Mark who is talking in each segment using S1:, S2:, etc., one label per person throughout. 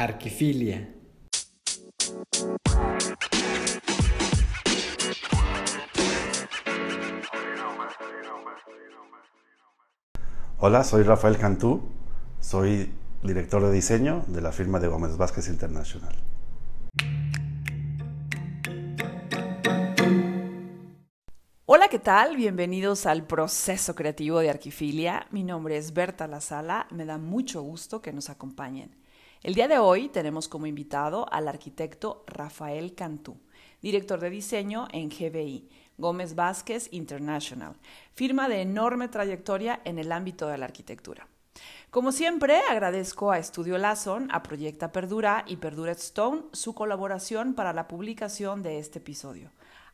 S1: Arquifilia.
S2: Hola, soy Rafael Cantú, soy director de diseño de la firma de Gómez Vázquez International.
S3: Hola, ¿qué tal? Bienvenidos al proceso creativo de Arquifilia. Mi nombre es Berta Lazala, me da mucho gusto que nos acompañen. El día de hoy tenemos como invitado al arquitecto Rafael Cantú, director de diseño en GBI, Gómez Vázquez International, firma de enorme trayectoria en el ámbito de la arquitectura. Como siempre, agradezco a Estudio Lazon, a Proyecta Perdura y Perdura Stone su colaboración para la publicación de este episodio.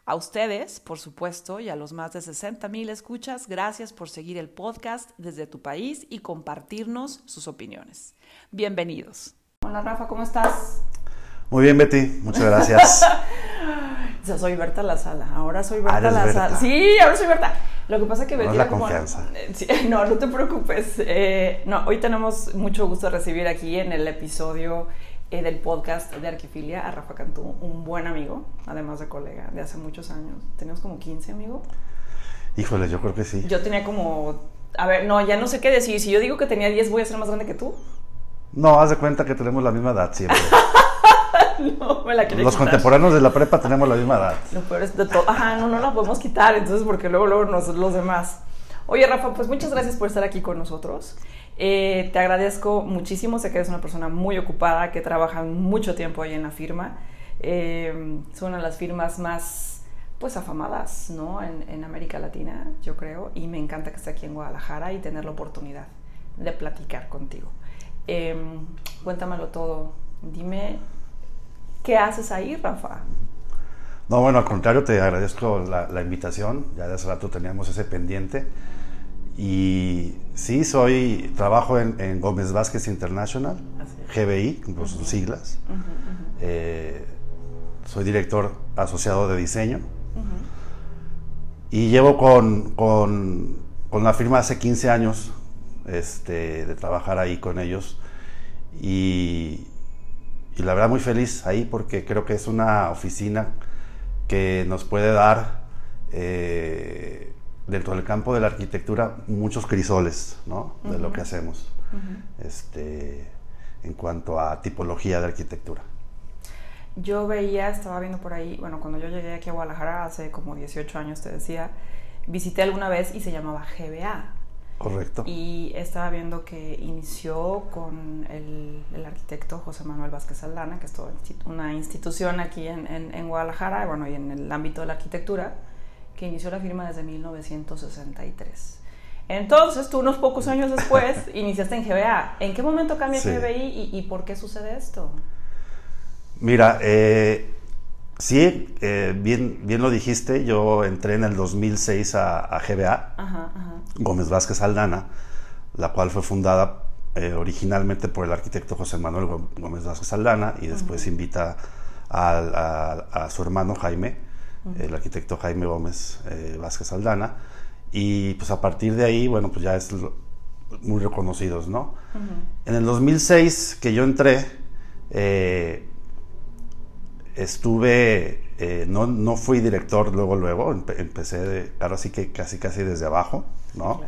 S3: A ustedes, por supuesto, y a los más de 60 mil escuchas, gracias por seguir el podcast desde tu país y compartirnos sus opiniones. Bienvenidos. Hola Rafa, ¿cómo estás?
S2: Muy bien, Betty, muchas gracias.
S3: Yo soy Berta La Sala, ahora soy Berta ah, La Sala. Sí, ahora soy Berta. Lo que pasa es que
S2: Betty... No la confianza.
S3: no, no te preocupes. Eh, no, hoy tenemos mucho gusto de recibir aquí en el episodio eh, del podcast de Arquifilia a Rafa Cantú, un buen amigo, además de colega, de hace muchos años. ¿Teníamos como 15, amigo?
S2: Híjole, yo creo que sí.
S3: Yo tenía como... A ver, no, ya no sé qué decir. Si yo digo que tenía 10, ¿voy a ser más grande que tú?
S2: No, haz de cuenta que tenemos la misma edad siempre.
S3: no, me la
S2: Los contemporáneos de la prepa tenemos la misma edad.
S3: Lo peor es de todo. Ajá, no, no la podemos quitar, entonces, porque luego, luego nos, los demás. Oye, Rafa, pues muchas gracias por estar aquí con nosotros. Eh, te agradezco muchísimo, sé que eres una persona muy ocupada, que trabaja mucho tiempo ahí en la firma. Eh, son una de las firmas más pues afamadas ¿no? En, América Latina, yo creo, y me encanta que esté aquí en Guadalajara y tener la oportunidad de platicar contigo. Em, cuéntamelo todo, dime, ¿qué haces ahí, Rafa?
S2: No, bueno, al contrario, te agradezco la, la invitación, ya de hace rato teníamos ese pendiente. Y sí, soy, trabajo en, Gómez Vázquez International, GBI, con sus siglas. Eh, soy director asociado de diseño. Y llevo con, con, con, la firma hace 15 años este, de trabajar ahí con ellos. Y, y la verdad muy feliz ahí porque creo que es una oficina que nos puede dar eh, dentro del campo de la arquitectura muchos crisoles ¿no? de lo que hacemos este, en cuanto a tipología de arquitectura.
S3: Yo veía, estaba viendo por ahí, bueno, cuando yo llegué aquí a Guadalajara hace como 18 años, te decía, visité alguna vez y se llamaba GBA.
S2: Correcto.
S3: Y estaba viendo que inició con el, arquitecto José Manuel Vázquez Aldana, que es toda una institución aquí en, en, en Guadalajara, bueno, y en el ámbito de la arquitectura que inició la firma desde 1963. Entonces, tú unos pocos años después iniciaste en GBA. ¿En qué momento cambia GBI y, por qué sucede esto?
S2: Mira, eh, sí, eh, bien, bien lo dijiste, yo entré en el 2006 a, GBA, Gómez Vázquez Aldana, la cual fue fundada eh, originalmente por el arquitecto José Manuel Gómez Vázquez Aldana y después invita a, su hermano Jaime el arquitecto Jaime Gómez eh, Vázquez Aldana. Y pues a partir de ahí, bueno, pues ya es muy reconocidos, ¿no? En el 2006 que yo entré, eh, estuve, eh, no, no, fui director luego, luego, empecé, de, ahora sí que casi, casi desde abajo, ¿no?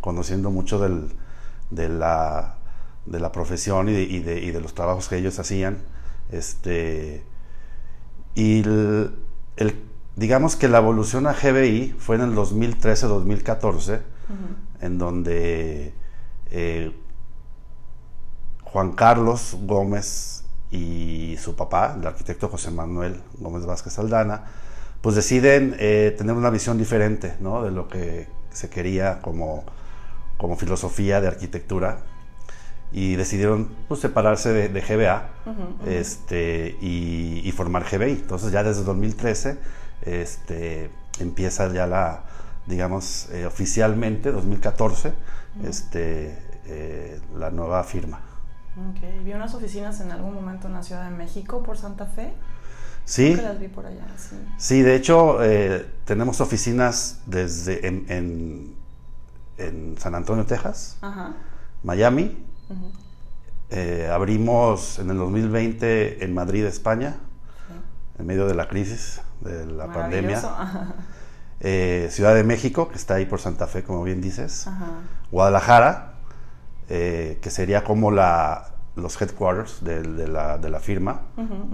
S2: Conociendo mucho del, de, la, de la profesión y de, y, de, y de, los trabajos que ellos hacían. Este, y el, el digamos que la evolución a GBI fue en el 2013-2014, en donde eh, Juan Carlos Gómez y su papá, el arquitecto José Manuel Gómez Vázquez Aldana, pues deciden eh, tener una visión diferente ¿no? de lo que se quería como, como filosofía de arquitectura y decidieron pues, separarse de, GBA Este, y, y, formar GBI. Entonces ya desde 2013 este, empieza ya la, digamos, eh, oficialmente, 2014, este, eh, la nueva firma.
S3: Ok, ¿vi unas oficinas en algún momento en la Ciudad de México por Santa Fe?
S2: Sí.
S3: las vi por allá, sí.
S2: Sí, de hecho, eh, tenemos oficinas desde en, en, San Antonio, Texas, Miami, Eh, abrimos en el 2020 en Madrid, España, en medio de la crisis, de la pandemia. Eh, Ciudad de México, que está ahí por Santa Fe, como bien dices. Guadalajara, eh, que sería como la, los headquarters de, la, firma.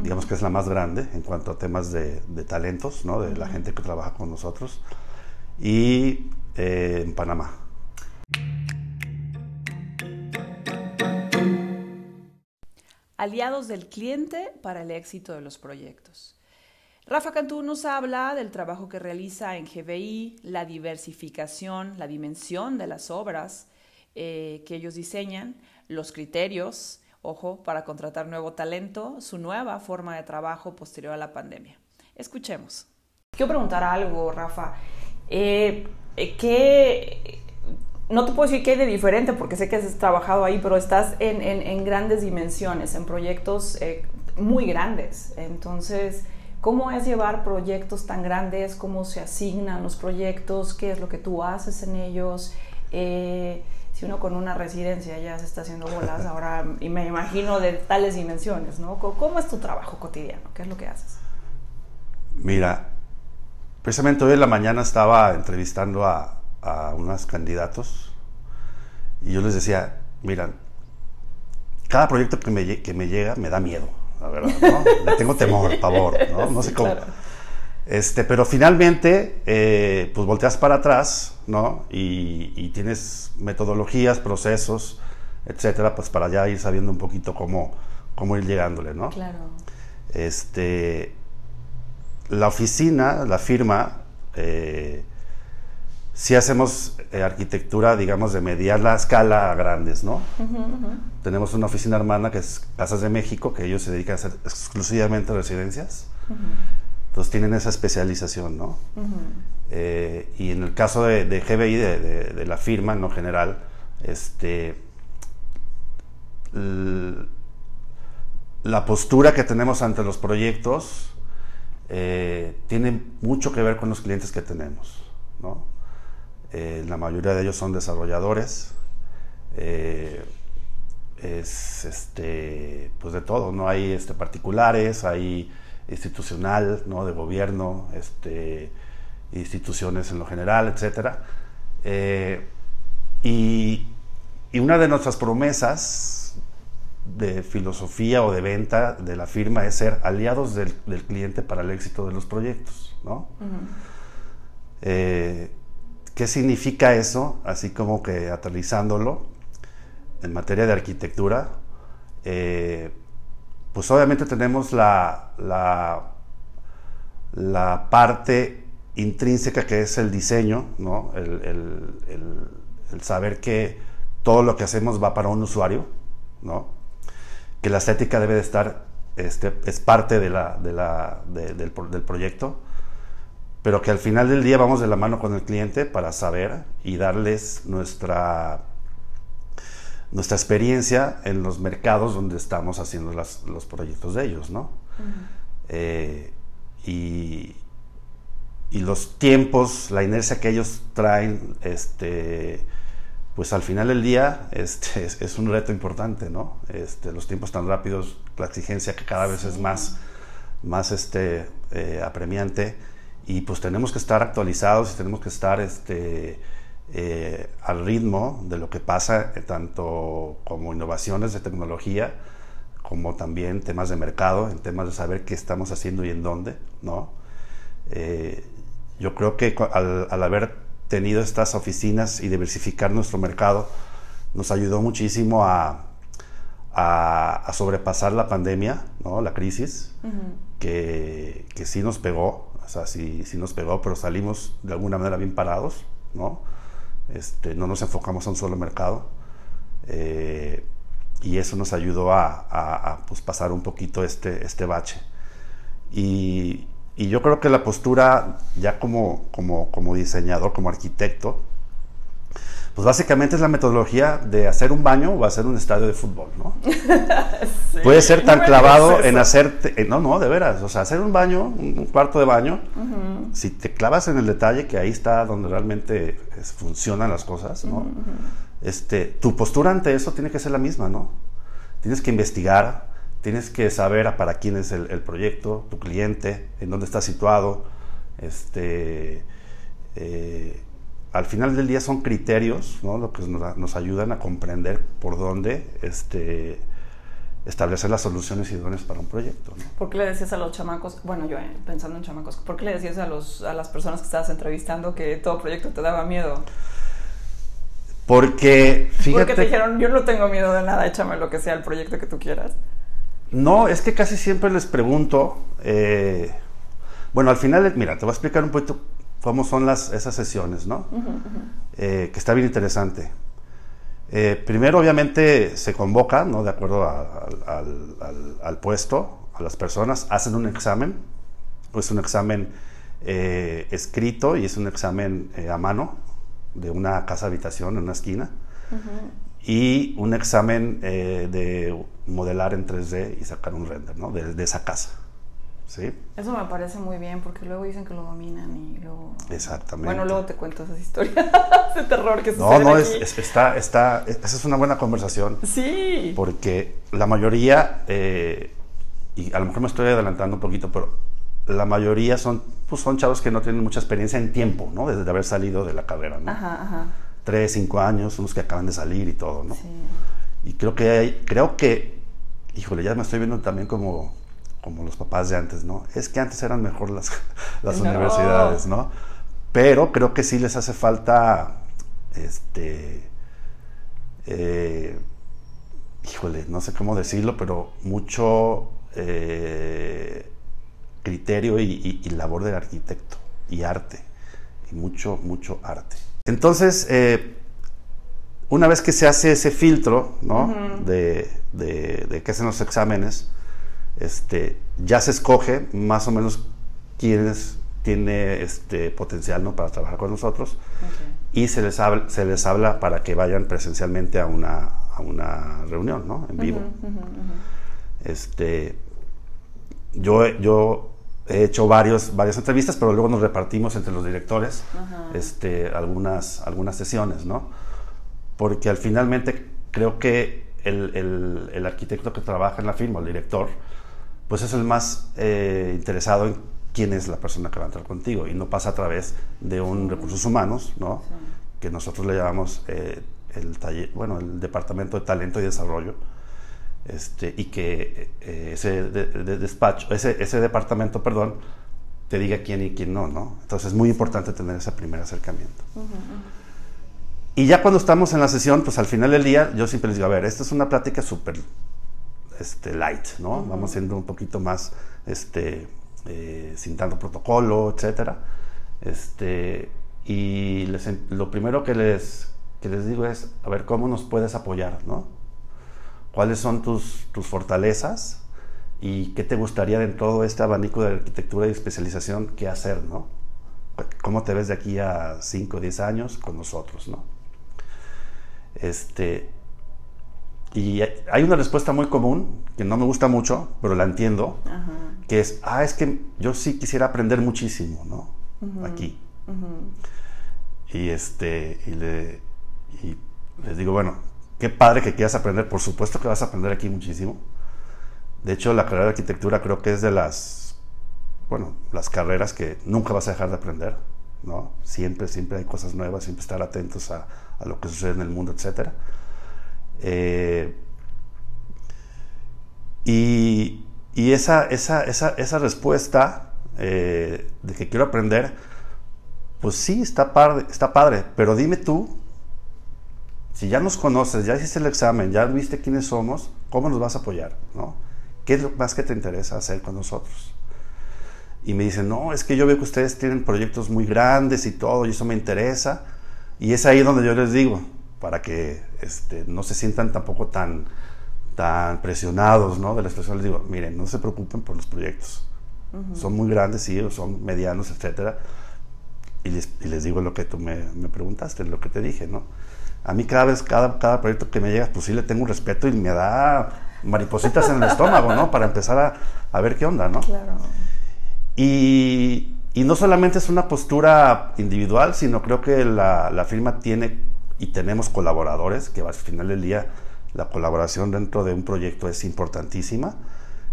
S2: Digamos que es la más grande en cuanto a temas de, talentos, ¿no? de la gente que trabaja con nosotros. Y en Panamá.
S3: Aliados del cliente para el éxito de los proyectos. Rafa Cantú nos habla del trabajo que realiza en GBI, la diversificación, la dimensión de las obras eh, que ellos diseñan, los criterios, ojo, para contratar nuevo talento, su nueva forma de trabajo posterior a la pandemia. Escuchemos. Quiero preguntar algo, Rafa. Eh, ¿Qué no te puedo decir qué hay de diferente porque sé que has trabajado ahí, pero estás en, grandes dimensiones, en proyectos eh, muy grandes. Entonces, ¿cómo es llevar proyectos tan grandes? ¿Cómo se asignan los proyectos? ¿Qué es lo que tú haces en ellos? Eh, si uno con una residencia ya se está haciendo bolas, ahora y me imagino de tales dimensiones, ¿no? ¿Cómo es tu trabajo cotidiano? ¿Qué es lo que haces?
S2: Mira, precisamente hoy en la mañana estaba entrevistando a, a unos candidatos y yo les decía, mira, cada proyecto que me, que me llega me da miedo, la verdad, ¿no? Le tengo temor, pavor, ¿no? No sé cómo. Este, pero finalmente, eh, pues volteas para atrás, ¿no? Y, tienes metodologías, procesos, etcétera, pues para ya ir sabiendo un poquito cómo, cómo ir llegándole, ¿no?
S3: Claro.
S2: Este, la oficina, la firma, eh, si hacemos eh, arquitectura, digamos, de mediana escala a grandes, ¿no? Tenemos una oficina hermana que es Casas de México, que ellos se dedican a hacer exclusivamente residencias. Entonces tienen esa especialización, ¿no? Eh, y en el caso de, GBI, de, la firma, en general, este, la postura que tenemos ante los proyectos eh, tiene mucho que ver con los clientes que tenemos, ¿no? Eh, la mayoría de ellos son desarrolladores. Eh, es este, pues de todo, ¿no? Hay este, particulares, hay institucional, ¿no? De gobierno, este, instituciones en lo general, etc. Eh, y, una de nuestras promesas de filosofía o de venta de la firma es ser aliados del, cliente para el éxito de los proyectos, ¿no? ¿Qué significa eso? Así como que aterrizándolo en materia de arquitectura, eh, pues obviamente tenemos la, la, parte intrínseca que es el diseño, ¿no? el, saber que todo lo que hacemos va para un usuario, ¿no? que la estética debe de estar, este, es parte de la, del, del proyecto pero que al final del día vamos de la mano con el cliente para saber y darles nuestra, nuestra experiencia en los mercados donde estamos haciendo los proyectos de ellos, ¿no? Eh, y, y, los tiempos, la inercia que ellos traen, este, pues al final del día este, es, un reto importante, ¿no? Este, los tiempos tan rápidos, la exigencia que cada vez es más, más este, eh, apremiante y pues tenemos que estar actualizados y tenemos que estar este, eh, al ritmo de lo que pasa, eh, tanto como innovaciones de tecnología, como también temas de mercado, en temas de saber qué estamos haciendo y en dónde, ¿no? Eh, yo creo que al, al, haber tenido estas oficinas y diversificar nuestro mercado, nos ayudó muchísimo a, a, sobrepasar la pandemia, ¿no? La crisis, que, que sí nos pegó, o sea, sí, nos pegó, pero salimos de alguna manera bien parados, ¿no? Este, no nos enfocamos a un solo mercado. Eh, y eso nos ayudó a, pues, pasar un poquito este, este bache. Y, yo creo que la postura, ya como, como diseñador, como arquitecto, pues básicamente es la metodología de hacer un baño o hacer un estadio de fútbol, ¿no? Puede ser tan clavado en hacer, eh, no, no, de veras, o sea, hacer un baño, un cuarto de baño, si te clavas en el detalle, que ahí está donde realmente funcionan las cosas, ¿no? este, tu postura ante eso tiene que ser la misma, ¿no? tienes que investigar, tienes que saber para quién es el, proyecto, tu cliente, en dónde está situado. Este, eh, al final del día son criterios ¿no? lo que nos, nos, ayudan a comprender por dónde este, establecer las soluciones idóneas para un proyecto.
S3: ¿Por qué le decías a los chamacos, bueno, yo eh, pensando en chamacos, ¿por qué le decías a, los, a las personas que estabas entrevistando que todo proyecto te daba miedo?
S2: Porque,
S3: fíjate... Porque te dijeron, yo no tengo miedo de nada, échame lo que sea el proyecto que tú quieras.
S2: No, es que casi siempre les pregunto, eh, bueno, al final, mira, te voy a explicar un poquito cómo son las, esas sesiones, ¿no? Eh, que está bien interesante. Eh, primero, obviamente, se convoca, ¿no? De acuerdo al, puesto, a las personas, hacen un examen, es un examen eh, escrito y es un examen a mano de una casa habitación en una esquina. Y un examen de modelar en 3D y sacar un render, ¿no? de esa casa.
S3: Eso me parece muy bien porque luego dicen que lo dominan y luego...
S2: Exactamente.
S3: Bueno, luego te cuento esas historias de terror que
S2: sucede No, no, Es, está, está, esa es una buena conversación.
S3: Sí.
S2: Porque la mayoría, eh, y a lo mejor me estoy adelantando un poquito, pero la mayoría son, pues son chavos que no tienen mucha experiencia en tiempo, ¿no? Desde haber salido de la carrera, ¿no?
S3: Ajá, ajá.
S2: Tres, cinco años, unos que acaban de salir y todo, ¿no? Sí. Y creo que hay, creo que, híjole, ya me estoy viendo también como como los papás de antes, ¿no? Es que antes eran mejor las, las universidades, ¿no? Pero creo que sí les hace falta, este, eh, híjole, no sé cómo decirlo, pero mucho eh, criterio y, labor del arquitecto y arte, y mucho, mucho arte. Entonces, eh, una vez que se hace ese filtro, ¿no? de, de, de que hacen los exámenes, este, ya se escoge más o menos quién tiene este potencial ¿no? para trabajar con nosotros y se les, habla, se les habla para que vayan presencialmente a una, a una reunión ¿no? en vivo. Este, yo, yo he hecho varios, varias entrevistas, pero luego nos repartimos entre los directores este, algunas, algunas sesiones, ¿no? Porque al finalmente creo que el, el, el, arquitecto que trabaja en la firma, el director, pues es el más eh, interesado en quién es la persona que va a entrar contigo y no pasa a través de un recursos humanos, ¿no? Que nosotros le llamamos eh, el taller, bueno, el departamento de talento y desarrollo, este, y que eh, ese despacho, ese, ese departamento, perdón, te diga quién y quién no, ¿no? Entonces es muy importante tener ese primer acercamiento. Y ya cuando estamos en la sesión, pues al final del día, yo siempre les digo, a ver, esta es una plática súper este, light, ¿no? Vamos siendo un poquito más, este, eh, sin tanto protocolo, etcétera. Este, y lo primero que les, les digo es, a ver, ¿cómo nos puedes apoyar, ¿no? ¿Cuáles son tus, tus fortalezas? ¿Y qué te gustaría en todo este abanico de arquitectura y especialización qué hacer, ¿no? ¿Cómo te ves de aquí a 5 o 10 años con nosotros, ¿no? Este, y hay una respuesta muy común, que no me gusta mucho, pero la entiendo, que es, ah, es que yo sí quisiera aprender muchísimo, ¿no? Aquí. Y, este, y, le, y les digo, bueno, qué padre que quieras aprender, por supuesto que vas a aprender aquí muchísimo. De hecho, la carrera de arquitectura creo que es de las, bueno, las carreras que nunca vas a dejar de aprender, ¿no? Siempre, siempre hay cosas nuevas, siempre estar atentos a, a lo que sucede en el mundo, etcétera. Eh, y, esa, respuesta eh, de que quiero aprender, pues sí, está padre, está padre, pero dime tú, si ya nos conoces, ya hiciste el examen, ya viste quiénes somos, ¿cómo nos vas a apoyar? ¿no? ¿Qué es lo más que te interesa hacer con nosotros? Y me dicen, no, es que yo veo que ustedes tienen proyectos muy grandes y todo, y eso me interesa. Y es ahí donde yo les digo, para que este, no se sientan tampoco tan, tan presionados ¿no? de la situación. Les digo, miren, no se preocupen por los proyectos. Son muy grandes, sí, son medianos, etcétera. Y les, y les, digo lo que tú me, me, preguntaste, lo que te dije, ¿no? A mí cada vez, cada, cada proyecto que me llega, pues sí le tengo un respeto y me da maripositas en el estómago, ¿no? Para empezar a, a ver qué onda, ¿no?
S3: Claro.
S2: Y, y, no solamente es una postura individual, sino creo que la, la firma tiene y tenemos colaboradores que al final del día La colaboración dentro de un proyecto es importantísima.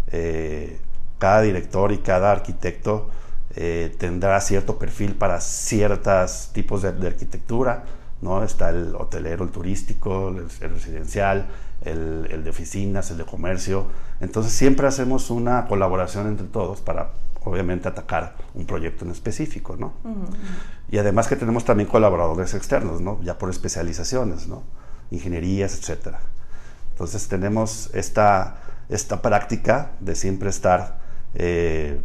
S2: Eh, cada director y cada arquitecto eh, tendrá cierto perfil para ciertos tipos de, arquitectura, ¿no? Está el hotelero, el turístico, el, residencial, el, el, de oficinas, el de comercio. Entonces siempre hacemos una colaboración entre todos para obviamente atacar un proyecto en específico, ¿no? Y además que tenemos también colaboradores externos, ¿no? Ya por especializaciones, ¿no? Ingenierías, etcétera. Entonces tenemos esta, esta práctica de siempre estar... Eh,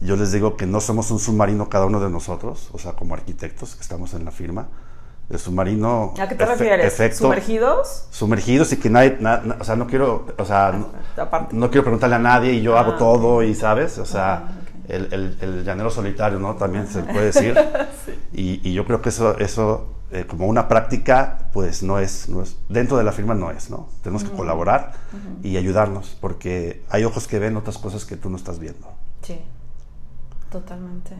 S2: yo les digo que no somos un submarino cada uno de nosotros, o sea, como arquitectos que estamos en la firma, el submarino.
S3: ¿A qué te refieres? ¿Sumergidos?
S2: Sumergidos y que nadie, o sea, no quiero, o sea, no, quiero preguntarle a nadie y yo hago ah, todo y, ¿sabes? O sea, el, el, llanero solitario, ¿no? También se puede decir. y, y, yo creo que eso, eso eh, como una práctica, pues no es, no es, dentro de la firma no es, ¿no? Tenemos que colaborar y ayudarnos, porque hay ojos que ven otras cosas que tú no estás viendo.
S3: Sí, totalmente.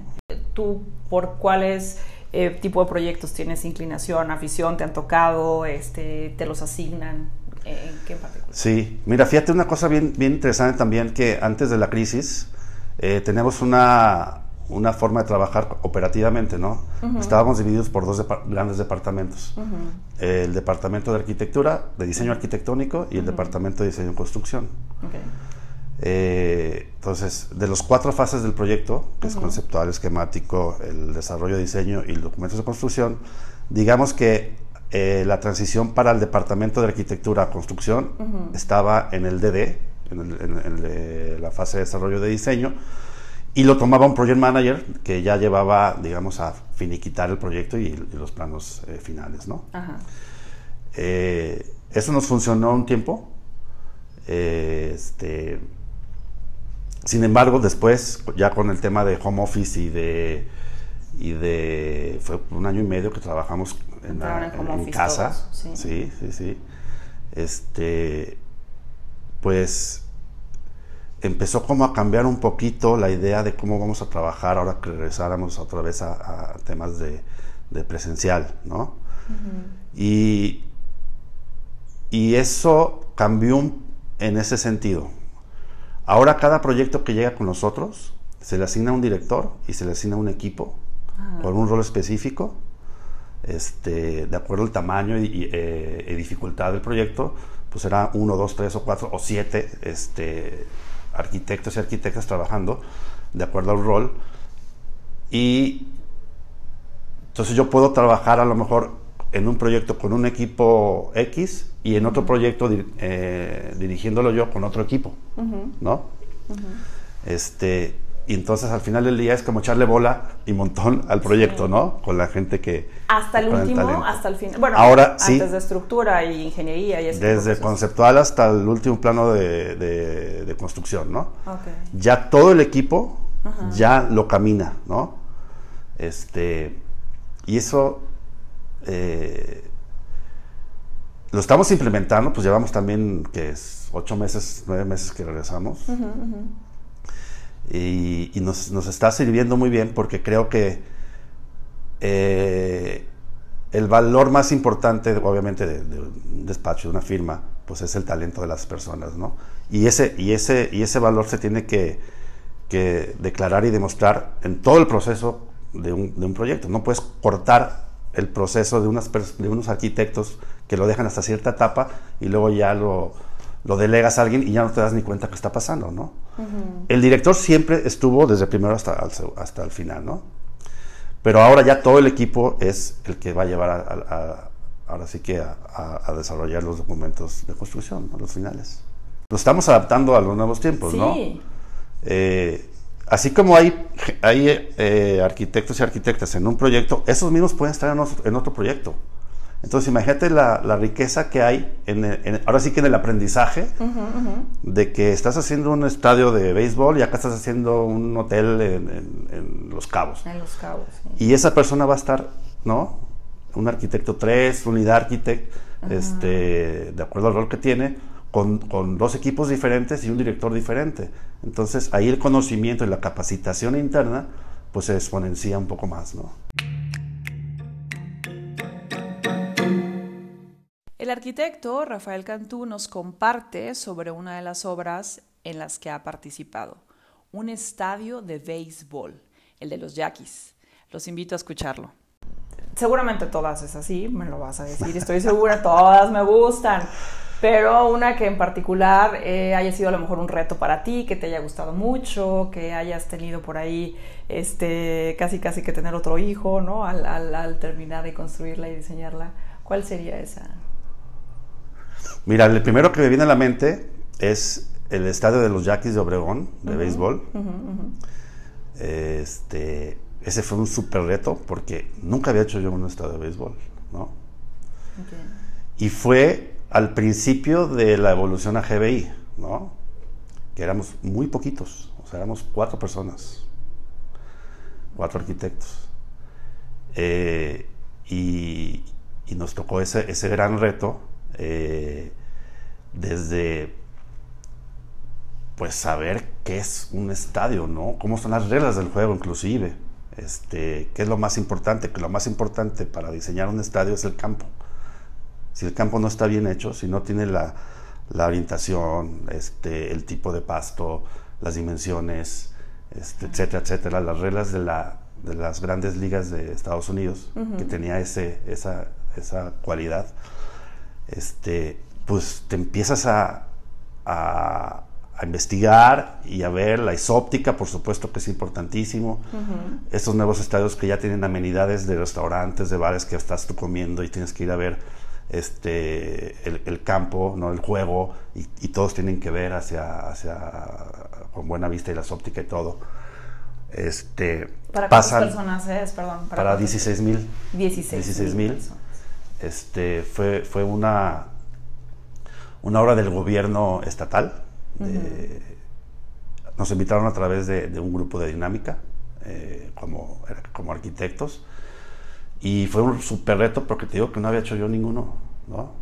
S3: ¿Tú por cuáles eh, tipo de proyectos tienes inclinación, afición, te han tocado, este, te los asignan? ¿En qué particular?
S2: Sí, mira, fíjate una cosa bien, bien interesante también que antes de la crisis eh, tenemos una, una forma de trabajar operativamente, ¿no? Estábamos divididos por dos grandes departamentos. El departamento de arquitectura, de diseño arquitectónico y el departamento de diseño y construcción. Eh, entonces, de las cuatro fases del proyecto, que es conceptual, esquemático, el desarrollo de diseño y el documento de construcción, digamos que eh, la transición para el departamento de arquitectura a construcción estaba en el DD, en, la fase de desarrollo de diseño, y lo tomaba un project manager que ya llevaba, digamos, a finiquitar el proyecto y, los planos eh, finales, ¿no? eso nos funcionó un tiempo. este, sin embargo, después, ya con el tema de home office y de, y de fue un año y medio que trabajamos en, en, casa. ¿sí? ¿sí? sí, Este, pues empezó como a cambiar un poquito la idea de cómo vamos a trabajar ahora que regresáramos otra vez a, temas de, presencial, ¿no? y, y eso cambió en ese sentido. Ahora cada proyecto que llega con nosotros se le asigna un director y se le asigna un equipo ah. con un rol específico, este, de acuerdo al tamaño y, eh, dificultad del proyecto, pues será uno, dos, tres o cuatro o siete este, arquitectos y arquitectas trabajando de acuerdo al rol. Y entonces yo puedo trabajar a lo mejor en un proyecto con un equipo X y en otro proyecto eh, dirigiéndolo yo con otro equipo, ¿no? Este, y entonces al final del día es como echarle bola y montón al proyecto, ¿no? Con la gente que...
S3: Hasta el último, hasta el fin. Bueno, Ahora, antes de estructura y ingeniería y
S2: eso. Desde conceptual hasta el último plano de, de, construcción, ¿no? Ya todo el equipo ya lo camina, ¿no? Este, y eso eh, lo estamos implementando, pues llevamos también, que es ocho meses, nueve meses que regresamos. Y, nos, está sirviendo muy bien porque creo que eh, el valor más importante, obviamente, de, un despacho, de una firma, pues es el talento de las personas, ¿no? Y ese, y ese, y ese valor se tiene que, declarar y demostrar en todo el proceso de un, de un proyecto. No puedes cortar el proceso de, unas, de unos arquitectos que lo dejan hasta cierta etapa y luego ya lo, lo delegas a alguien y ya no te das ni cuenta que está pasando, ¿no? El director siempre estuvo desde primero hasta, hasta el final, ¿no? Pero ahora ya todo el equipo es el que va a llevar a, ahora sí que a, desarrollar los documentos de construcción, a los finales. Nos estamos adaptando a los nuevos tiempos, ¿no? Eh, Así como hay, hay eh, arquitectos y arquitectas en un proyecto, esos mismos pueden estar en otro, proyecto. Entonces, imagínate la, riqueza que hay, en, ahora sí que en el aprendizaje, de que estás haciendo un estadio de béisbol y acá estás haciendo un hotel en, Los Cabos.
S3: En Los Cabos.
S2: Y esa persona va a estar, ¿no? Un arquitecto 3, unidad arquitect, este, de acuerdo al rol que tiene, con, dos equipos diferentes y un director diferente. Entonces ahí el conocimiento y la capacitación interna pues se exponencia un poco más, ¿no?
S3: El arquitecto Rafael Cantú nos comparte sobre una de las obras en las que ha participado, un estadio de béisbol, el de los Yaquis. Los invito a escucharlo. Seguramente todas es así, me lo vas a decir, estoy segura, todas me gustan, pero una que en particular eh, haya sido a lo mejor un reto para ti, que te haya gustado mucho, que hayas tenido por ahí este, casi casi que tener otro hijo, ¿no? Al, al terminar de construirla y diseñarla. ¿Cuál sería esa?
S2: Mira, el primero que me viene a la mente es el estadio de los Yaquis de Obregón, de béisbol. Este, ese fue un súper reto porque nunca había hecho yo un estadio de béisbol, ¿no? Y fue al principio de la evolución a GBI, ¿no? Que éramos muy poquitos, o sea, éramos cuatro personas, cuatro arquitectos. Eh, y, nos tocó ese, ese gran reto eh, desde pues saber qué es un estadio, ¿no? Cómo son las reglas del juego inclusive. Este, ¿Qué es lo más importante? Que lo más importante para diseñar un estadio es el campo. Si el campo no está bien hecho, si no tiene la, orientación, este, el tipo de pasto, las dimensiones, este, etcétera, etcétera, las reglas de, la, de las grandes ligas de Estados Unidos, que tenía ese, esa, esa cualidad, este, pues te empiezas a, a, investigar y a ver la isóptica, por supuesto que es importantísimo. Estos nuevos estadios que ya tienen amenidades de restaurantes, de bares que estás tú comiendo y tienes que ir a ver este, el, campo, ¿no? el juego, y, todos tienen que ver hacia, hacia, con buena vista y la isóptica y todo. Este,
S3: ¿Para cuántas personas es? Perdón.
S2: Para, para 16 mil.
S3: 16
S2: mil. Este, fue, fue una, una obra del gobierno estatal. nos invitaron a través de, un grupo de dinámica eh, como, como arquitectos y fue un super reto porque te digo que no había hecho yo ninguno, ¿no?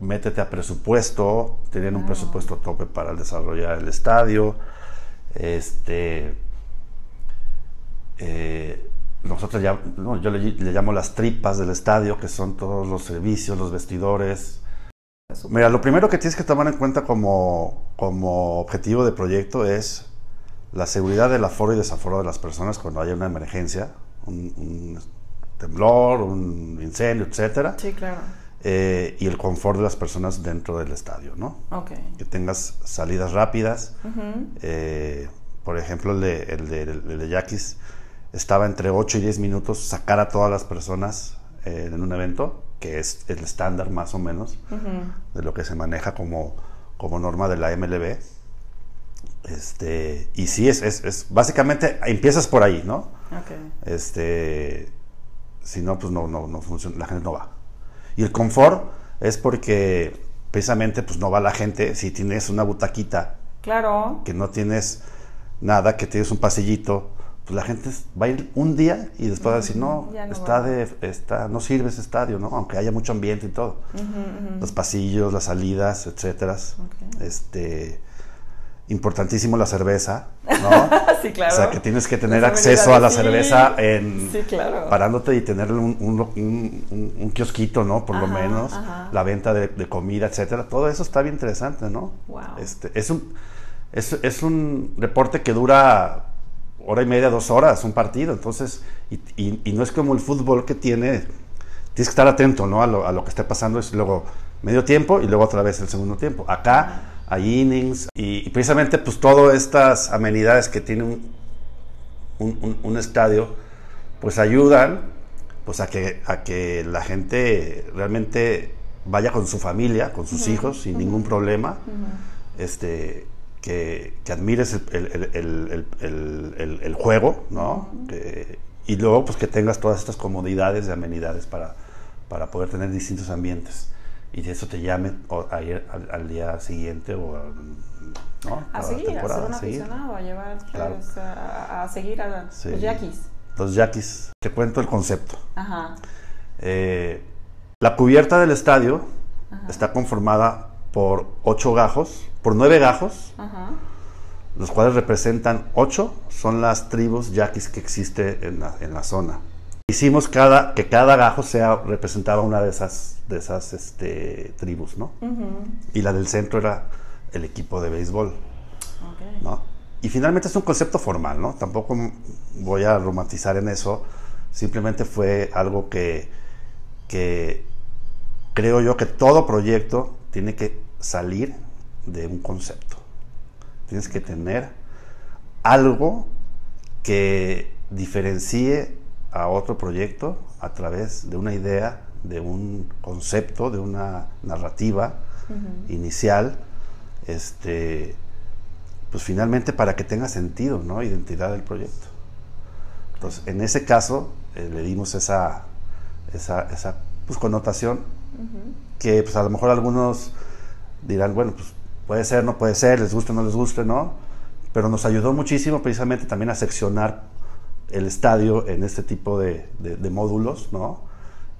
S2: Métete a presupuesto, tenían un ah. presupuesto tope para desarrollar el estadio, este... Eh, nosotros ya, yo le, llamo las tripas del estadio, que son todos los servicios, los vestidores. Mira, lo primero que tienes que tomar en cuenta como, como objetivo de proyecto es la seguridad del aforo y desaforo de las personas cuando haya una emergencia, un, temblor, un incendio, etcétera.
S3: Sí, claro.
S2: Eh, y el confort de las personas dentro del estadio, ¿no? Que tengas salidas rápidas. Eh, por ejemplo, el de, el de, el de Yaquis estaba entre 8 y 10 minutos sacar a todas las personas eh, en un evento, que es el estándar más o menos de lo que se maneja como, como norma de la MLB. Este, y sí, es, es, básicamente empiezas por ahí, ¿no? Este, si no, pues no, no, no funciona, la gente no va. Y el confort es porque precisamente pues no va la gente si tienes una butaquita.
S3: Claro.
S2: Que no tienes nada, que tienes un pasillito pues la gente va a ir un día y después va a decir, no, está de, está, no sirve ese estadio, ¿no? Aunque haya mucho ambiente y todo. Los pasillos, las salidas, etcétera. Este, importantísimo la cerveza, ¿no?
S3: sí, claro.
S2: O sea, que tienes que tener acceso a la cerveza en parándote y tener un, un, kiosquito, ¿no? Por lo menos, la venta de, comida, etcétera. Todo eso está bien interesante, ¿no?
S3: Wow.
S2: Este, es un es, es un deporte que dura hora y media, dos horas, un partido. Entonces, y, y, no es como el fútbol que tiene, tienes que estar atento ¿no? a, lo, a lo que esté pasando, es luego medio tiempo y luego otra vez el segundo tiempo. Acá hay innings y, precisamente pues todas estas amenidades que tiene un, un, un, estadio, pues ayudan pues a que, a que la gente realmente vaya con su familia, con sus hijos, sin ningún problema. Este, que, admires el, juego, ¿no? y luego, pues que tengas todas estas comodidades y amenidades para, para poder tener distintos ambientes. Y de eso te llame a ir al, día siguiente o a,
S3: ¿no? a, seguir, a ser un aficionado, a llevar pues, a, seguir a los yaquis.
S2: Los yaquis. Te cuento el concepto. Ajá. Eh, la cubierta del estadio está conformada por ocho gajos, por nueve gajos, los cuales representan ocho, son las tribus yaquis que existe en la, zona. Hicimos cada, que cada gajo sea, representaba una de esas, de esas este, tribus, ¿no? Y la del centro era el equipo de béisbol, ¿no? Y finalmente es un concepto formal, ¿no? Tampoco voy a romantizar en eso, simplemente fue algo que, que creo yo que todo proyecto tiene que salir de un concepto. Tienes que tener algo que diferencie a otro proyecto a través de una idea, de un concepto, de una narrativa inicial, este, pues finalmente para que tenga sentido, ¿no? Identidad del proyecto. Entonces, en ese caso, eh, le dimos esa, esa, esa pues, connotación que pues a lo mejor algunos dirán, bueno, pues puede ser, no puede ser, les guste, no les guste, ¿no? Pero nos ayudó muchísimo precisamente también a seccionar el estadio en este tipo de, módulos, ¿no?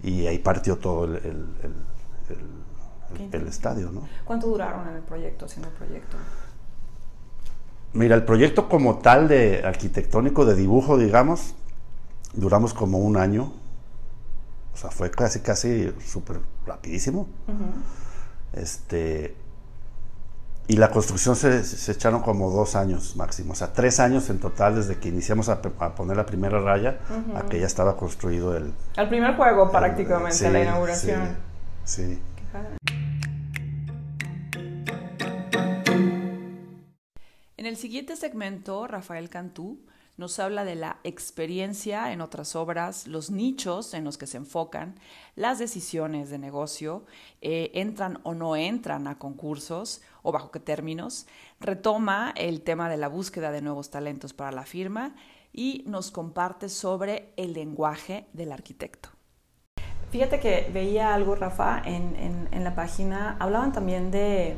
S2: Y ahí partió todo el, el, estadio, ¿no?
S3: ¿Cuánto duraron en el proyecto, haciendo el proyecto?
S2: Mira, el proyecto como tal de arquitectónico, de dibujo, digamos, duramos como un año. O sea, fue casi, casi súper rapidísimo. Este, y la construcción se, echaron como dos años máximo, o sea, tres años en total desde que iniciamos a, poner la primera raya a que ya estaba construido el...
S3: El primer juego prácticamente, la inauguración.
S2: Sí.
S3: En el siguiente segmento, Rafael Cantú nos habla de la experiencia en otras obras, los nichos en los que se enfocan, las decisiones de negocio, eh, entran o no entran a concursos o bajo qué términos, retoma el tema de la búsqueda de nuevos talentos para la firma y nos comparte sobre el lenguaje del arquitecto. Fíjate que veía algo, Rafa, en, en la página, hablaban también de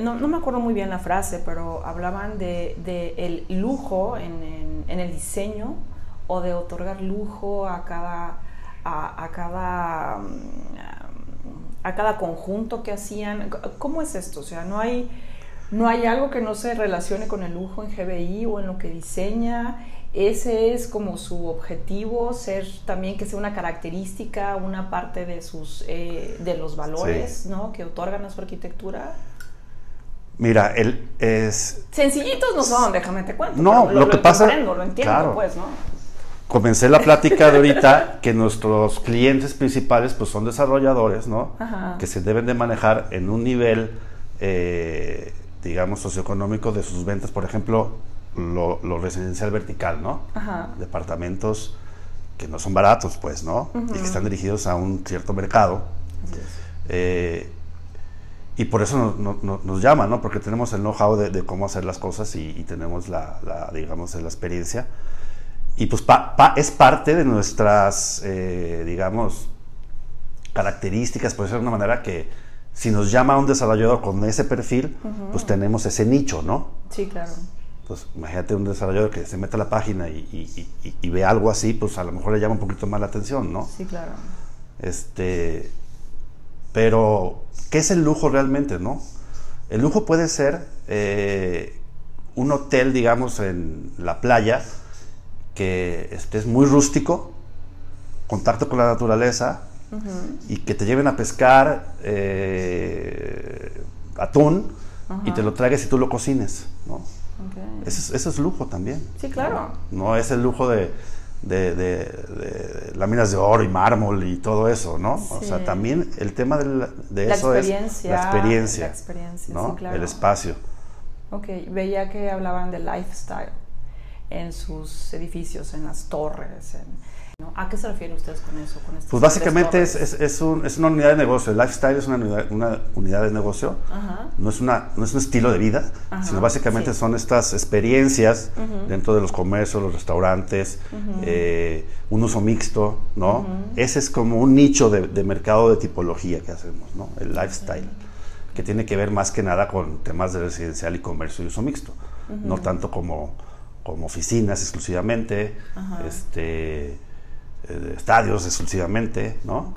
S3: no, me acuerdo muy bien la frase, pero hablaban de, el lujo en, el diseño o de otorgar lujo a cada, a, cada, mm, a cada conjunto que hacían. ¿Cómo es esto? O sea, no hay, no hay algo que no se relacione con el lujo en GBI o en lo que diseña. Ese es como su objetivo, ser también que sea una característica, una parte de sus eh, de los valores ¿no? que otorgan a su arquitectura.
S2: Mira, él es...
S3: Sencillitos no son, déjame te cuento.
S2: No, lo, que pasa...
S3: lo entiendo, pues, ¿no?
S2: Comencé la plática de ahorita que nuestros clientes principales pues son desarrolladores, ¿no? Que se deben de manejar en un nivel, eh, digamos, socioeconómico de sus ventas. Por ejemplo, lo, residencial vertical, ¿no? Ajá. Departamentos que no son baratos, pues, ¿no? Y que están dirigidos a un cierto mercado. Eh, y por eso nos llaman, ¿no? Porque tenemos el know-how de, cómo hacer las cosas y, tenemos la, digamos, la experiencia. Y pues es parte de nuestras, eh, digamos, características, por ser de una manera que si nos llama un desarrollador con ese perfil, pues tenemos ese nicho, ¿no?
S3: Sí, claro.
S2: Pues imagínate un desarrollador que se mete a la página y, y, ve algo así, pues a lo mejor le llama un poquito más la atención, ¿no?
S3: Sí, claro.
S2: Este, pero, ¿qué es el lujo realmente, no? El lujo puede ser eh, un hotel, digamos, en la playa, que este, es muy rústico, contacto con la naturaleza, y que te lleven a pescar eh, atún y te lo traigas y tú lo cocines, ¿no? Eso, es, lujo también.
S3: Sí, claro.
S2: no es el lujo de, de, de, láminas de oro y mármol y todo eso, ¿no? O sea, también el tema de, eso es la experiencia, la experiencia ¿no? El espacio.
S3: Ok, veía que hablaban de lifestyle en sus edificios, en las torres, en, ¿A qué se refieren ustedes con eso?
S2: pues básicamente es, es, es, un, es, una unidad de negocio. El lifestyle es una unidad, una unidad de negocio. No, es una, no es un estilo de vida, sino básicamente son estas experiencias dentro de los comercios, los restaurantes, eh, un uso mixto, ¿no? Ese es como un nicho de, de, mercado de tipología que hacemos, ¿no? El lifestyle, que tiene que ver más que nada con temas de residencial y comercio y uso mixto, no tanto como, como oficinas exclusivamente, este eh, estadios exclusivamente, ¿no?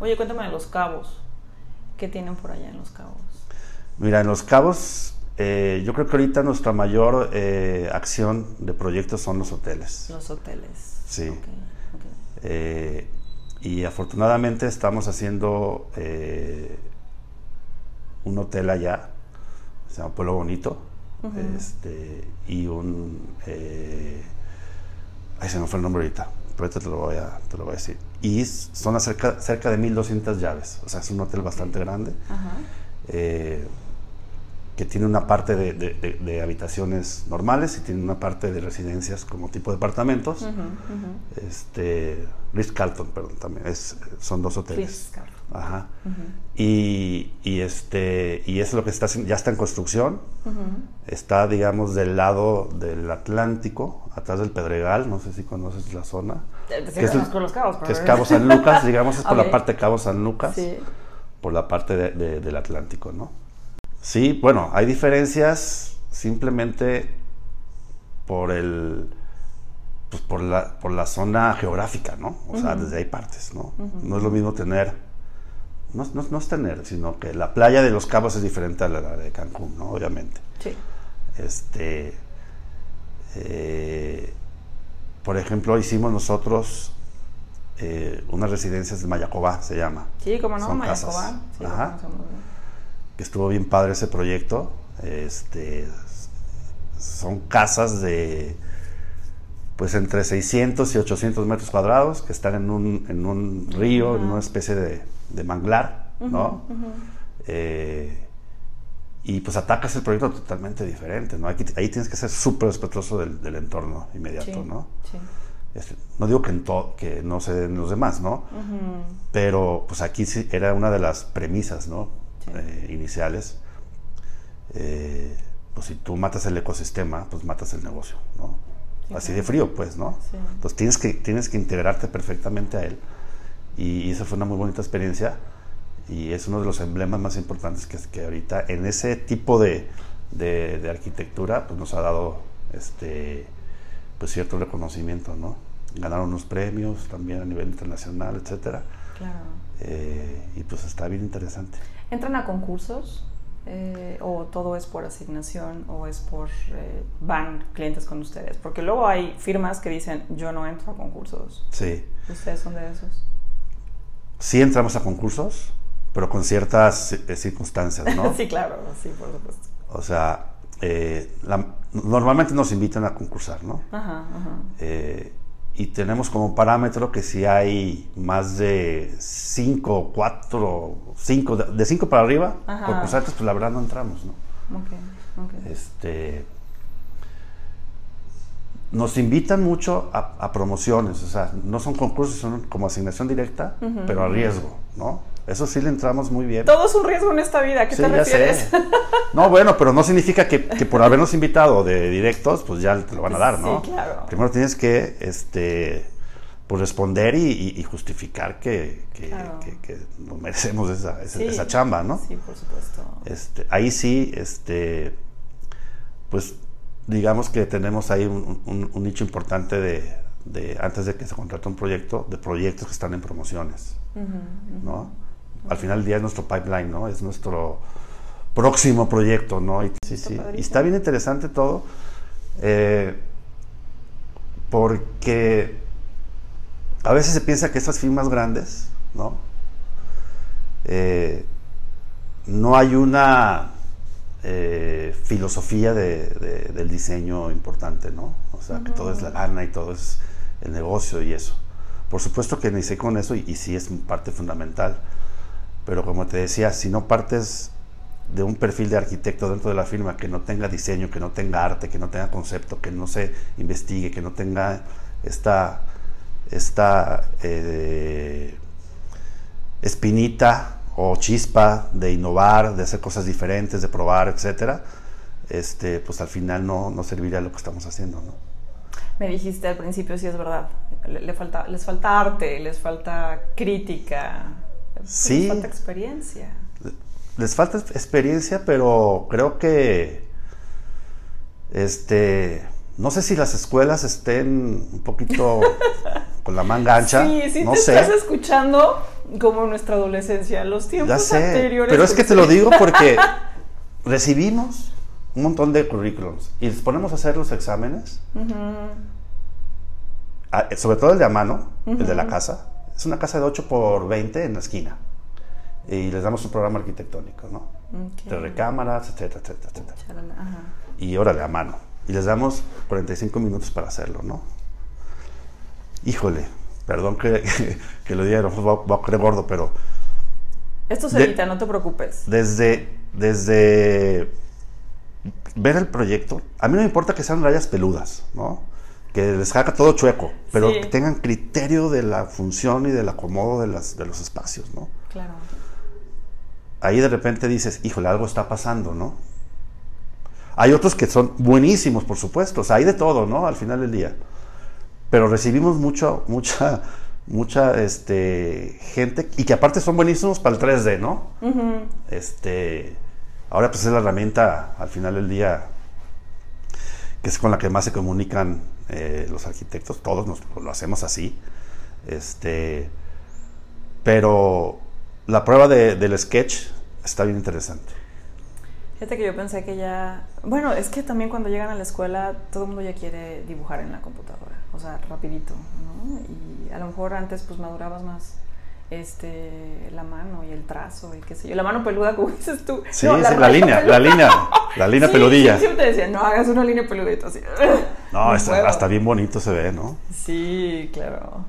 S3: Oye, cuéntame de Los Cabos. ¿Qué tienen por allá en Los Cabos?
S2: Mira, en Los Cabos eh, yo creo que ahorita nuestra mayor eh, acción de proyectos son los hoteles.
S3: Los hoteles.
S2: Sí. Eh, y afortunadamente estamos haciendo un hotel allá, se llama Pueblo Bonito, este, y un... Eh, ahí se me fue el nombre ahorita, pero ahorita te lo voy a, te lo voy a decir. Y son cerca, cerca de 1200 llaves, o sea, es un hotel bastante grande. Eh, que tiene una parte de, habitaciones normales y tiene una parte de residencias como tipo de departamentos. Este, Ritz Carlton, perdón, también es, son dos hoteles. Ajá. y, y, este y eso es lo que está ya está en construcción. Está, digamos, del lado del Atlántico, atrás del Pedregal. No sé si conoces la zona.
S3: Eh, que es, los cabos,
S2: que es Cabo San Lucas, digamos, es por la parte de Cabo San Lucas, por la parte del Atlántico, ¿no? Sí, bueno, hay diferencias simplemente por el pues por la, por la zona geográfica, ¿no? O sea, desde ahí partes, ¿no? No es lo mismo tener, no, no, es tener, sino que la playa de Los Cabos es diferente a la de Cancún, ¿no? Obviamente. Sí. Este, eh, por ejemplo, hicimos nosotros eh, unas residencias de Mayacobá, se llama.
S3: Sí, como no, Mayacobá. Sí, Ajá
S2: que estuvo bien padre ese proyecto. Este, son casas de pues entre 600 y 800 metros cuadrados que están en un, en un río, en una especie de, manglar, ¿no? Eh, y pues atacas el proyecto totalmente diferente, ¿no? Ahí, tienes que ser súper respetuoso del, entorno inmediato, ¿no? Este, no digo que, en que no se den los demás, ¿no? Pero pues aquí sí era una de las premisas, ¿no? Eh, iniciales, eh, pues si tú matas el ecosistema, pues matas el negocio, ¿no? Así de frío, pues, ¿no? Entonces tienes que, tienes que integrarte perfectamente a él. Y, esa fue una muy bonita experiencia y es uno de los emblemas más importantes que, que ahorita en ese tipo de, de, arquitectura pues nos ha dado este pues cierto reconocimiento, ¿no? Ganaron unos premios también a nivel internacional, etcétera. Claro. Eh, y pues está bien interesante.
S3: ¿Entran a concursos? Eh, o todo es por asignación o es por eh, van clientes con ustedes porque luego hay firmas que dicen yo no entro a concursos
S2: sí
S3: ustedes son de esos
S2: sí entramos a concursos pero con ciertas circunstancias no
S3: sí claro sí por supuesto.
S2: O sea normalmente nos invitan a concursar no ajá, ajá. Y tenemos como parámetro que si hay más de 5, 4, 5, de 5 para arriba, concursantes, pues la verdad no entramos, ¿no? Este, nos invitan mucho a, promociones, o sea, no son concursos, son como asignación directa, pero a riesgo, ¿no? Eso sí le entramos muy bien.
S3: Todo es un riesgo en esta vida, ¿a qué te refieres?
S2: No, bueno, pero no significa que, por habernos invitado de directos, pues ya te lo van a dar, ¿no?
S3: Sí, claro.
S2: Primero tienes que este, pues responder y, justificar que, que, nos merecemos esa, esa, chamba, ¿no?
S3: Sí, por supuesto.
S2: Este, ahí sí, este, pues digamos que tenemos ahí un, nicho importante de, de, antes de que se contrate un proyecto, de proyectos que están en promociones, ¿no? al final del día es nuestro pipeline, ¿no? Es nuestro próximo proyecto, ¿no? Y, sí, sí. Y está bien interesante todo, eh, porque a veces se piensa que esas firmas grandes, ¿no? Eh, no hay una eh, filosofía del diseño importante, ¿no? O sea, que todo es la gana y todo es el negocio y eso. Por supuesto que inicié con eso y, y sí es parte fundamental pero como te decía, si no partes de un perfil de arquitecto dentro de la firma que no tenga diseño, que no tenga arte, que no tenga concepto, que no se investigue, que no tenga esta, esta eh, espinita o chispa de innovar, de hacer cosas diferentes, de probar, etcétera, este, pues al final no, no serviría lo que estamos haciendo, ¿no?
S3: Me dijiste al principio, sí es verdad, le falta, les falta arte, les falta crítica,
S2: Sí.
S3: Les falta experiencia.
S2: Les falta experiencia, pero creo que este no sé si las escuelas estén un poquito con la manga ancha.
S3: Sí, sí
S2: no
S3: te estás escuchando como nuestra adolescencia, los tiempos ya sé, anteriores.
S2: Pero es que te lo digo porque recibimos un montón de currículums y les ponemos a hacer los exámenes ah, sobre todo el de a mano, el de la casa, es una casa de 8 por 20 en la esquina. Y les damos un programa arquitectónico, ¿no? De recámaras, etcétera, etcétera, etcétera. Y órale, a mano. Y les damos 45 minutos para hacerlo, ¿no? Híjole, perdón que, que, lo diga, va, a creer gordo, pero...
S3: Esto se evita, no te preocupes.
S2: Desde, desde ver el proyecto, a mí no me importa que sean rayas peludas, ¿no? Que les haga todo chueco, pero que tengan criterio de la función y del acomodo de, las, de los espacios, ¿no?
S3: Claro.
S2: Ahí de repente dices, híjole, algo está pasando, ¿no? Hay otros que son buenísimos, por supuesto, o sea, hay de todo, ¿no? Al final del día. Pero recibimos mucho, mucha, mucha este, gente y que aparte son buenísimos para el 3D, ¿no? Este Ahora pues es la herramienta al final del día que es con la que más se comunican eh, los arquitectos, todos nos, lo hacemos así. Este, pero la prueba del sketch está bien interesante.
S3: Fíjate que yo pensé que ya... Bueno, es que también cuando llegan a la escuela todo el mundo ya quiere dibujar en la computadora, o sea, rapidito, ¿no? Y a lo mejor antes pues madurabas más este, la mano y el trazo y qué sé yo. La mano peluda, como dices tú.
S2: Sí, la, línea, la línea, la línea peludilla.
S3: Siempre te decían, no hagas una línea peludita así.
S2: No, hasta bien bonito se ve, ¿no?
S3: Sí, claro.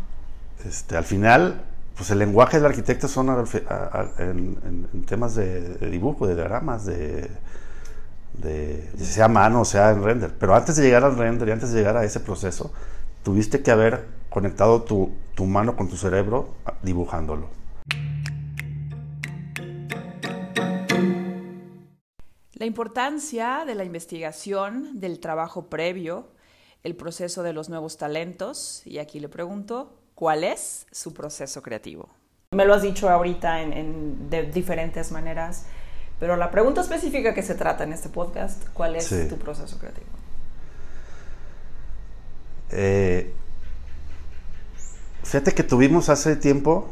S2: Este, al final, pues el lenguaje del arquitecto son en, temas de, dibujo, de diagramas, de, de, sea mano, sea en render. Pero antes de llegar al render y antes de llegar a ese proceso, tuviste que haber conectado tu, tu mano con tu cerebro dibujándolo.
S3: La importancia de la investigación, del trabajo previo, el proceso de los nuevos talentos, y aquí le pregunto, ¿cuál es su proceso creativo? Me lo has dicho ahorita en, de diferentes maneras, pero la pregunta específica que se trata en este podcast, ¿cuál es tu proceso creativo?
S2: Eh, fíjate que tuvimos hace tiempo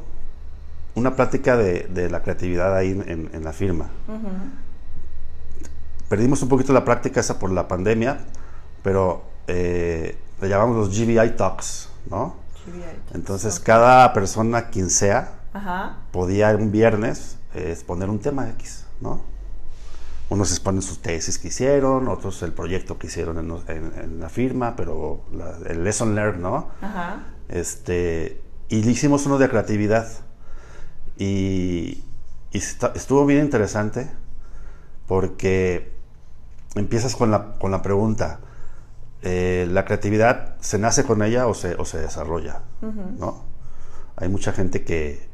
S2: una plática de, la creatividad ahí en, la firma. Perdimos un poquito la práctica esa por la pandemia, pero eh, le llamamos los GBI Talks, ¿no? Entonces cada persona, quien sea, podía un viernes eh, exponer un tema X, ¿no? Unos exponen sus tesis que hicieron, otros el proyecto que hicieron en, la firma, pero el lesson learned, ¿no? Ajá. Este, y le hicimos uno de creatividad. Y, estuvo bien interesante porque empiezas con la, con la pregunta, eh, ¿la creatividad se nace con ella o se, o se desarrolla? ¿no? Hay mucha gente que,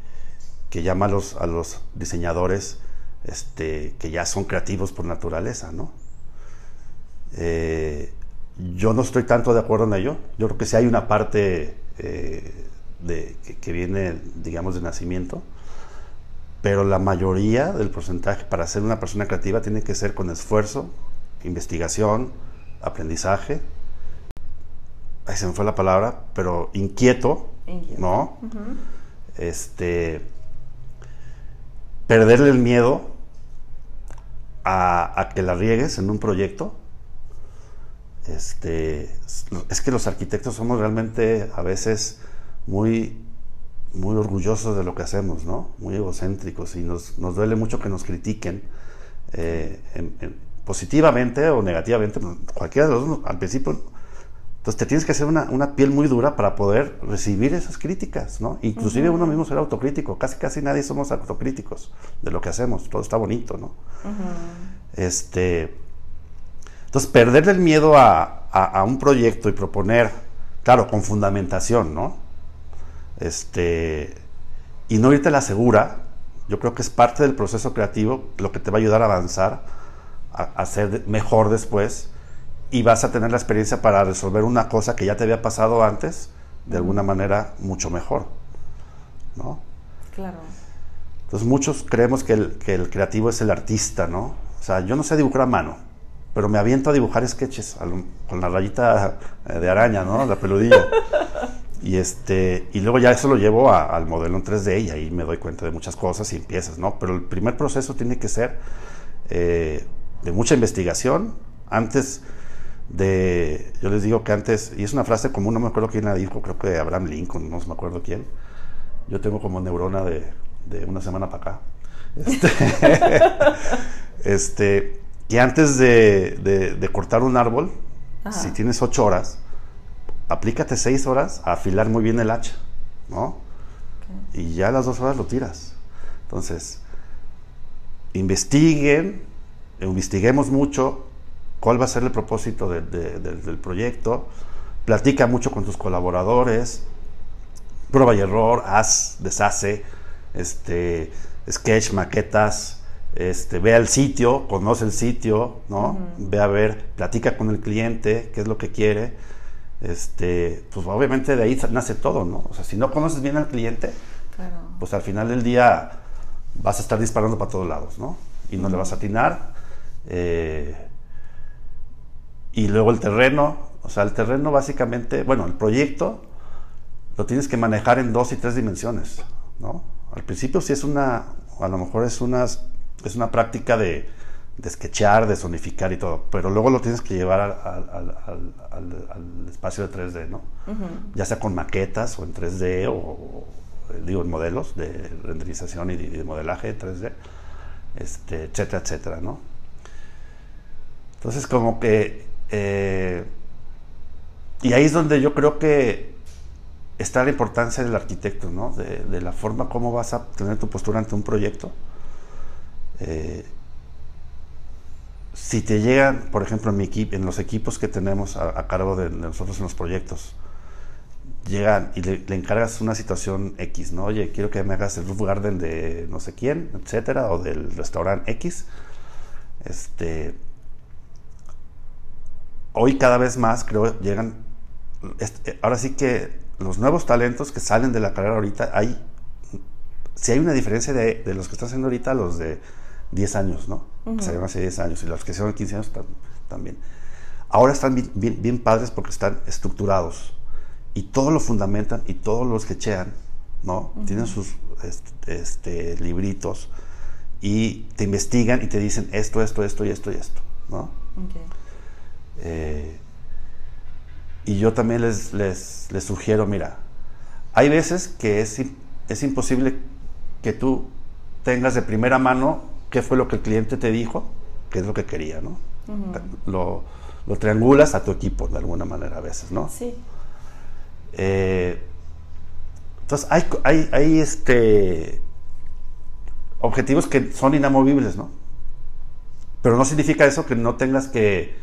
S2: que llama a los, a los diseñadores este, que ya son creativos por naturaleza, ¿no? Eh, yo no estoy tanto de acuerdo en ello. Yo creo que si hay una parte eh, de, que, viene, digamos, de nacimiento, pero la mayoría del porcentaje para ser una persona creativa tiene que ser con esfuerzo, investigación, aprendizaje. Ahí se me fue la palabra, pero inquieto, ¿no? Este perderle el miedo a, que la riegues en un proyecto. Este, es que los arquitectos somos realmente a veces muy, muy orgullosos de lo que hacemos, ¿no? Muy egocéntricos y nos, duele mucho que nos critiquen eh, positivamente o negativamente, cualquiera de los dos, al principio entonces te tienes que hacer una, piel muy dura para poder recibir esas críticas, ¿no? Inclusive uno mismo ser autocrítico. Casi casi nadie somos autocríticos de lo que hacemos. Todo está bonito, ¿no? Este. Entonces, perderle el miedo a, un proyecto y proponer, claro, con fundamentación, ¿no? Este. Y no irte a la segura, yo creo que es parte del proceso creativo lo que te va a ayudar a avanzar, a, ser mejor después y vas a tener la experiencia para resolver una cosa que ya te había pasado antes de alguna manera mucho mejor. ¿No?
S3: Claro.
S2: Entonces muchos creemos que el, que el creativo es el artista, ¿no? O sea, yo no sé dibujar a mano, pero me aviento a dibujar sketches con la rayita eh, de araña, ¿no? La peludilla. y, este, y luego ya eso lo llevo al modelo en 3D y ahí me doy cuenta de muchas cosas y empiezas, ¿no? Pero el primer proceso tiene que ser eh, de mucha investigación. Antes de, yo les digo que antes, y es una frase común, no me acuerdo quién la dijo, creo que Abraham Lincoln, no me acuerdo quién. Yo tengo como neurona de, de una semana para acá. Este, este, que antes de, de, cortar un árbol, si tienes ocho horas, aplícate seis horas a afilar muy bien el hacha, ¿no? Y ya a las dos horas lo tiras. Entonces, investiguen, investiguemos mucho cuál va a ser el propósito del proyecto, platica mucho con tus colaboradores, prueba y error, haz, deshace, este, sketch, maquetas, este, ve al sitio, conoce el sitio, ¿no? Ve a ver, platica con el cliente, qué es lo que quiere. Este, pues obviamente de ahí nace todo, ¿no? O sea, si no conoces bien al cliente, pues al final del día vas a estar disparando para todos lados, ¿no? Y no le vas a atinar. Eh, y luego el terreno, o sea, el terreno básicamente, bueno, el proyecto lo tienes que manejar en dos y tres dimensiones, ¿no? Al principio sí es una, a lo mejor es una, es una práctica de, de sketchar, de sonificar y todo, pero luego lo tienes que llevar al, espacio de 3D, ¿no? Ya sea con maquetas o en 3D o, digo, en modelos de renderización y de, modelaje de 3D, este, etcétera, etcétera, ¿no? Entonces como que... Eh, y ahí es donde yo creo que está la importancia del arquitecto, ¿no? De, la forma como vas a tener tu postura ante un proyecto. Eh, si te llegan, por ejemplo, en, mi en los equipos que tenemos a, cargo de, nosotros en los proyectos, llegan y le, encargas una situación X, ¿no? Oye, quiero que me hagas el roof garden de no sé quién, etcétera, o del restaurante X. Este, hoy cada vez más, creo, llegan. Este, ahora sí que los nuevos talentos que salen de la carrera ahorita, hay, si hay una diferencia de, los que están haciendo ahorita los de 10 años, ¿no? Que salieron hace 10 años y los que hicieron 15 años también. Ahora están bien, padres porque están estructurados y todo lo fundamentan y todos los que chean, ¿no? Tienen sus este, libritos y te investigan y te dicen esto, esto, esto y esto y esto, ¿no? Eh, y yo también les, les, les sugiero, mira, hay veces que es, es imposible que tú tengas de primera mano qué fue lo que el cliente te dijo, qué es lo que quería, ¿no? lo, lo, triangulas a tu equipo de alguna manera a veces, ¿no?
S3: Sí.
S2: Eh, entonces hay, hay, hay, este, objetivos que son inamovibles, ¿no? Pero no significa eso que no tengas que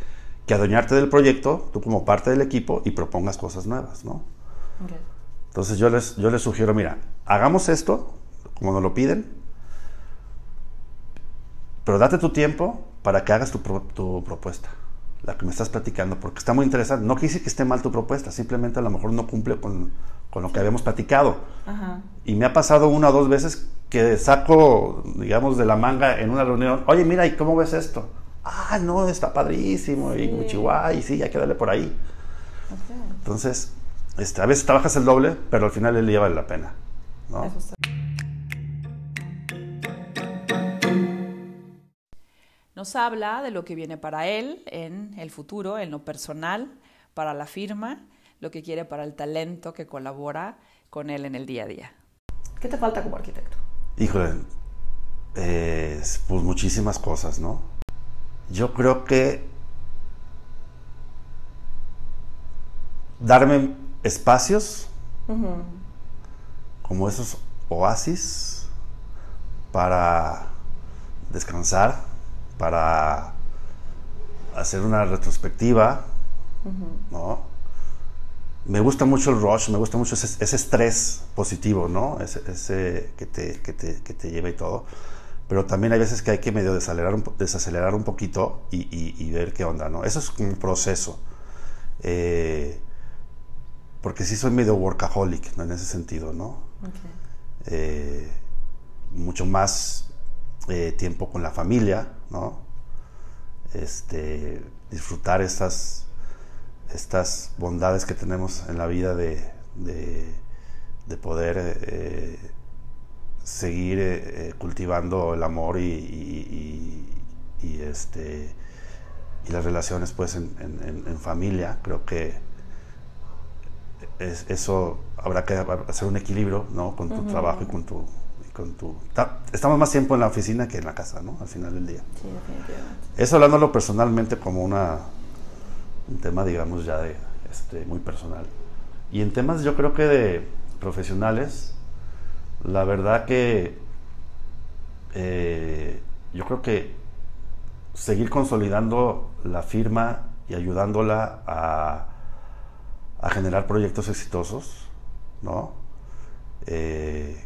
S2: que adueñarte del proyecto, tú como parte del equipo, y propongas cosas nuevas, ¿no? Entonces yo les, yo les sugiero, mira, hagamos esto, como nos lo piden, pero date tu tiempo para que hagas tu, tu propuesta, la que me estás platicando, porque está muy interesante. No quise que esté mal tu propuesta, simplemente a lo mejor no cumple con, con lo que habíamos platicado. Y me ha pasado una o dos veces que saco, digamos, de la manga en una reunión, oye, mira, ¿y cómo ves esto? Ah, no, está padrísimo, y muy y sí, hay que darle por ahí. Entonces, este, a veces trabajas el doble, pero al final día vale la pena.
S3: Nos habla de lo que viene para él en el futuro, en lo personal, para la firma, lo que quiere para el talento que colabora con él en el día a día. ¿Qué te falta como arquitecto?
S2: Híjole, pues muchísimas cosas, ¿no? Yo creo que darme espacios como esos oasis para descansar, para hacer una retrospectiva, ¿no? Me gusta mucho el rush, me gusta mucho ese, estrés positivo, ¿no? Ese, que, te, que, te, que te lleva y todo pero también hay veces que hay que medio desacelerar un, desacelerar un poquito y, ver qué onda, ¿no? Eso es un proceso. Eh, porque sí soy medio workaholic, ¿no? En ese sentido, ¿no? Eh, mucho más eh, tiempo con la familia, ¿no? Este, disfrutar estas, estas bondades que tenemos en la vida de, de poder seguir eh, eh, cultivando el amor y, este y las relaciones pues en, familia, creo que eso habrá que hacer un equilibrio, ¿no? Con tu trabajo y con tu, con tu... Estamos más tiempo en la oficina que en la casa, ¿no? Al final del día. Sí, definitivamente. Eso hablándolo personalmente como una, un tema, digamos, ya de, este, muy personal. Y en temas yo creo que de profesionales, la verdad que eh, yo creo que seguir consolidando la firma y ayudándola a, generar proyectos exitosos, ¿no? Eh,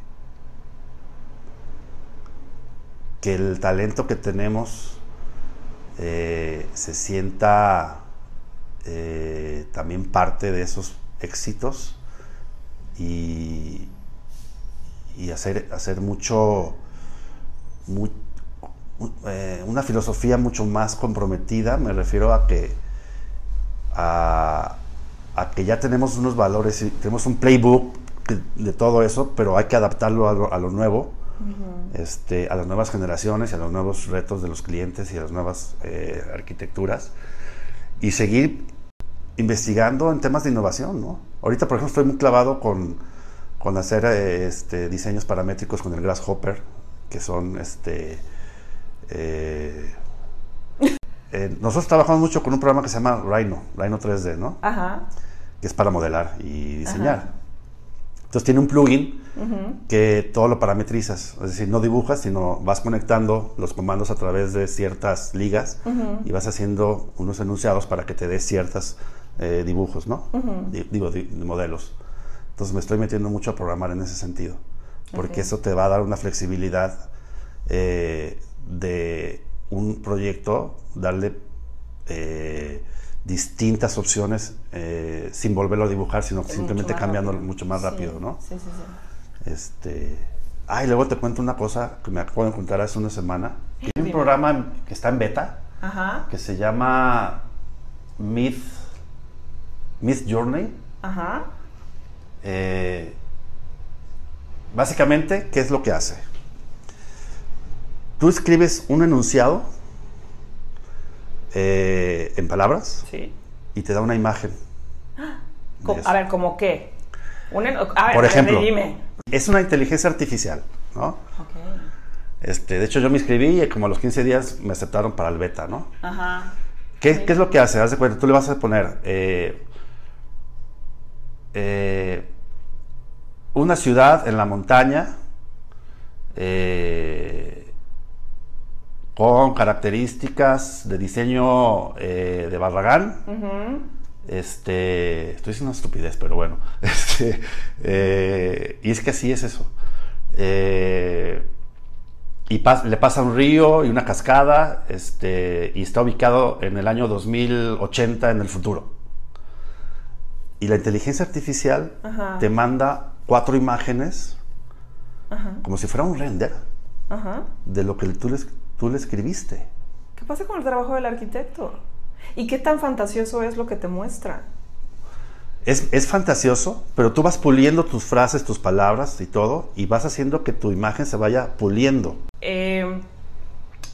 S2: que el talento que tenemos eh, se sienta también parte de esos éxitos y, y hacer, hacer mucho, eh, una filosofía mucho más comprometida, me refiero a que, a, que ya tenemos unos valores, y tenemos un playbook de, todo eso, pero hay que adaptarlo a lo, nuevo, este, a las nuevas generaciones y a los nuevos retos de los clientes y a las nuevas eh, arquitecturas y seguir investigando en temas de innovación, ¿no? Ahorita, por ejemplo, estoy muy clavado con, con hacer este, diseños paramétricos con el Grasshopper, que son, este, eh, eh, nosotros trabajamos mucho con un programa que se llama Rhino, Rhino 3D, ¿no? Ajá. Que es para modelar y diseñar. Entonces tiene un plugin que todo lo parametrizas, es decir, no dibujas, sino vas conectando los comandos a través de ciertas ligas y vas haciendo unos enunciados para que te dé ciertos eh, dibujos, ¿no? Digo, modelos. Entonces me estoy metiendo mucho a programar en ese sentido, porque eso te va a dar una flexibilidad eh, de un proyecto, darle eh, distintas opciones eh, sin volverlo a dibujar, sino simplemente cambiando mucho más rápido, ¿no? Sí, sí, sí. Este, ah, y luego te cuento una cosa que me acabo de encontrar hace una semana. Hay un programa que está en beta que se llama Myth, Myth Journey. Ajá. Eh, básicamente, ¿qué es lo que hace? Tú escribes un enunciado eh, en palabras y te da una imagen.
S3: A ver, ¿cómo qué?
S2: Por ejemplo, es una inteligencia artificial, ¿no? Este, de hecho, yo me inscribí y como a los 15 días me aceptaron para el beta, ¿no? Ajá. ¿Qué, es lo que hace? Haz de cuenta, tú le vas a poner eh, eh, una ciudad en la montaña, eh, con características de diseño eh, de Barragán. Este, estoy diciendo una estupidez, pero bueno. Este, eh, y es que así es eso. Y le pasa un río y una cascada, este, y está ubicado en el año 2080 en el futuro. Y la inteligencia artificial te manda cuatro imágenes, como si fuera un render, de lo que tú les tú le escribiste.
S3: ¿Qué pasa con el trabajo del arquitecto? ¿Y qué tan fantasioso es lo que te muestra?
S2: Es, es, fantasioso, pero tú vas puliendo tus frases, tus palabras y todo, y vas haciendo que tu imagen se vaya puliendo.
S3: Eh,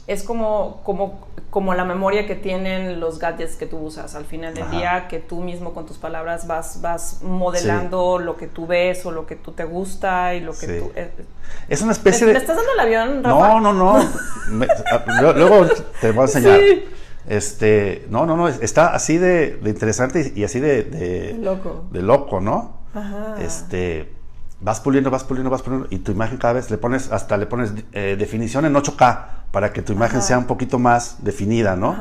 S3: es como, como, como la memoria que tienen los gadgets que tú usas. Al final del día, que tú mismo con tus palabras vas, vas modelando lo que tú ves o lo que tú te gusta y lo que tú... Eh,
S2: es una especie de...
S3: ¿Me estás dando el avión,
S2: Rafa? No, no, no. Luego te voy a enseñar. Este, no, no, no, está así de, interesante y así de, de,
S3: loco.
S2: De loco, ¿no? Ajá. Este, vas puliendo, vas puliendo, vas puliendo y tu imagen cada vez le pones, hasta le pones eh, definición en 8K para que tu imagen sea un poquito más definida, ¿no?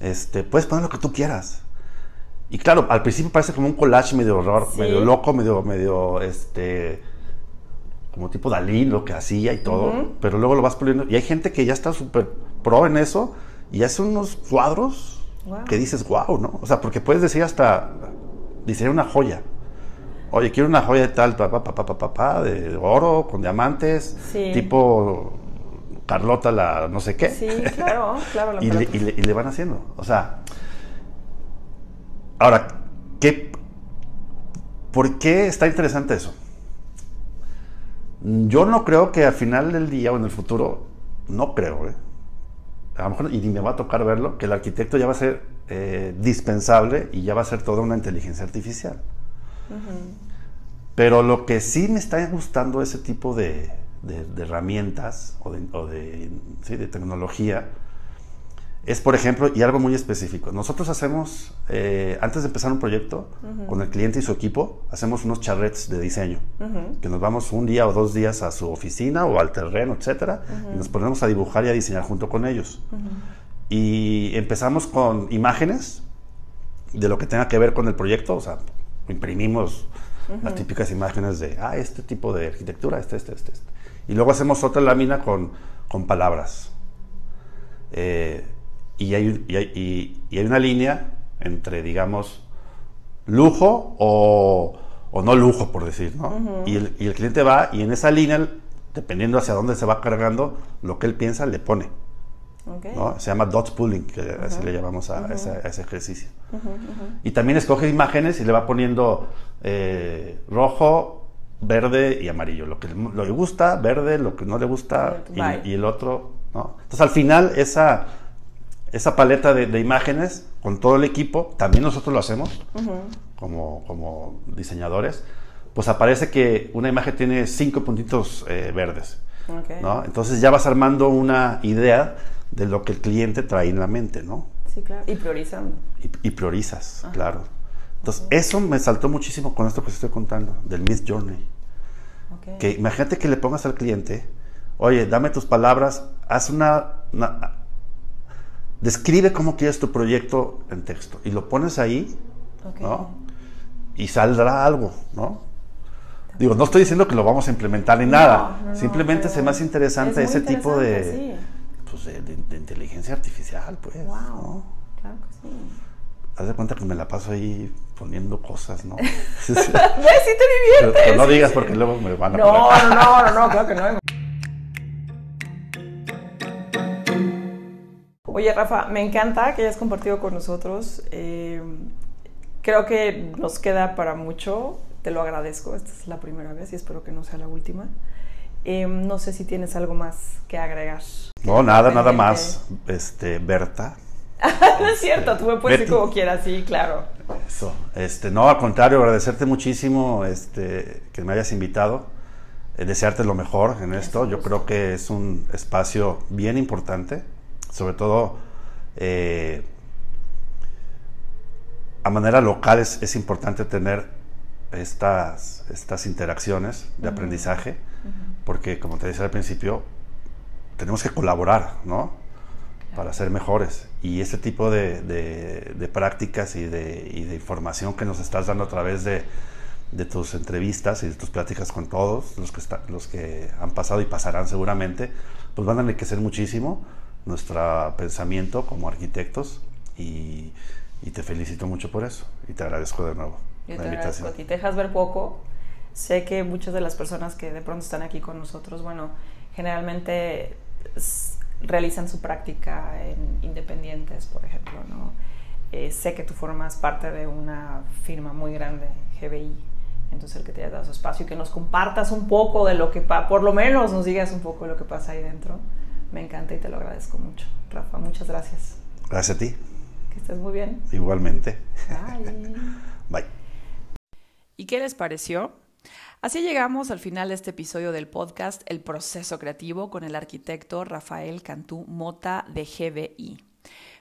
S2: Este, puedes poner lo que tú quieras. Y claro, al principio parece como un collage medio horror, medio loco, medio, medio, este, como tipo Dalí, lo que hacía y todo, pero luego lo vas puliendo. Y hay gente que ya está súper pro en eso y hace unos cuadros que dices, wow, ¿no? O sea, porque puedes decir hasta, diseñar una joya. Oye, quiero una joya de tal, papá, papá, papá, pa, de oro, con diamantes, tipo Carlota la no sé qué.
S3: Sí, claro, claro.
S2: y, le, y, le, van haciendo. O sea, ahora, ¿qué, ¿por qué está interesante eso? Yo no creo que al final del día o en el futuro, no creo, ¿eh? a lo mejor y ni me va a tocar verlo, que el arquitecto ya va a ser eh, dispensable y ya va a ser toda una inteligencia artificial. Pero lo que sí me está gustando ese tipo de, herramientas o de, de tecnología es, por ejemplo, y algo muy específico. Nosotros hacemos, eh, antes de empezar un proyecto, con el cliente y su equipo, hacemos unos charrettes de diseño, que nos vamos un día o dos días a su oficina o al terreno, etcétera, y nos ponemos a dibujar y a diseñar junto con ellos. Y empezamos con imágenes de lo que tenga que ver con el proyecto, o sea, imprimimos las típicas imágenes de, ah, este tipo de arquitectura, este, este, este. este. Y luego hacemos otra lámina con, con palabras. Eh, y hay, y hay, y, hay una línea entre, digamos, lujo o, o no lujo, por decir, ¿no? y, el, y, el, cliente va y en esa línea, dependiendo hacia dónde se va cargando, lo que él piensa le pone. ¿no? Se llama dot pooling, que así le llamamos a, ese, ejercicio. Y también escoge imágenes y le va poniendo eh, rojo, verde y amarillo. Lo que le gusta, verde, lo que no le gusta y, y, el otro, ¿no? Entonces al final esa esa paleta de, imágenes con todo el equipo, también nosotros lo hacemos como, como, diseñadores, pues aparece que una imagen tiene cinco puntitos eh, verdes. ¿no? Entonces ya vas armando una idea de lo que el cliente trae en la mente, ¿no?
S3: Sí, claro. Y priorizando.
S2: Y, priorizas, claro. Entonces, eso me saltó muchísimo con esto que estoy contando, del Miss Journey. Que imagínate que le pongas al cliente, oye, dame tus palabras, haz una describe cómo quieres tu proyecto en texto y lo pones ahí, ¿no? Y saldrá algo, ¿no? Digo, no estoy diciendo que lo vamos a implementar ni nada, simplemente es más interesante ese tipo de, pues de, inteligencia artificial, pues. Wow, claro que sí. Haz de cuenta que me la paso ahí poniendo cosas, ¿no?
S3: sí, sí te diviertes.
S2: no digas porque luego me van a
S3: no, No, no, no, no, claro que no. Oye, Rafa, me encanta que hayas compartido con nosotros. Eh, creo que nos queda para mucho. Te lo agradezco. Esta es la primera vez y espero que no sea la última. Eh, no sé si tienes algo más que agregar.
S2: No, nada, nada más. Este, Berta.
S3: no es cierto, tú me puedes decir como quieras, sí, claro.
S2: Eso, este, no, al contrario, agradecerte muchísimo este, que me hayas invitado, eh, desearte lo mejor en esto. Yo creo que es un espacio bien importante sobre todo eh, a manera local es, importante tener estas, estas interacciones de aprendizaje, porque como te decía al principio, tenemos que colaborar, ¿no? Para ser mejores. Y este tipo de, prácticas y de, información que nos estás dando a través de, tus entrevistas y de tus pláticas con todos los que, los que han pasado y pasarán seguramente, pues van a enriquecer muchísimo nuestro pensamiento como arquitectos y, te felicito mucho por eso y te agradezco de nuevo
S3: Yo la te invitación. Agradezco. Te dejas ver poco. Sé que muchas de las personas que de pronto están aquí con nosotros, bueno, generalmente realizan su práctica en independientes, por ejemplo, ¿no? Eh, sé que tú formas parte de una firma muy grande, GBI, entonces el que te haya dado su espacio y que nos compartas un poco de lo que, por lo menos nos digas un poco de lo que pasa ahí dentro me encanta y te lo agradezco mucho. Rafa, muchas gracias.
S2: Gracias a ti.
S3: Que estés muy bien.
S2: Igualmente.
S3: Bye.
S2: Bye.
S3: ¿Y qué les pareció? Así llegamos al final de este episodio del podcast El proceso creativo con el arquitecto Rafael Cantú Mota de GBI.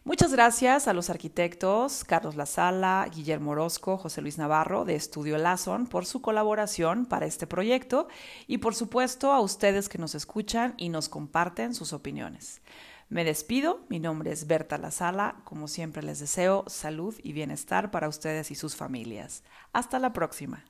S3: Muchas gracias a los arquitectos Carlos Lazala, Guillermo Orozco, José Luis Navarro de Estudio Lazon por su colaboración para este proyecto y por supuesto a ustedes que nos escuchan y nos comparten sus opiniones. Me despido, mi nombre es Berta Lazala, como siempre les deseo salud y bienestar para ustedes y sus familias. Hasta la próxima.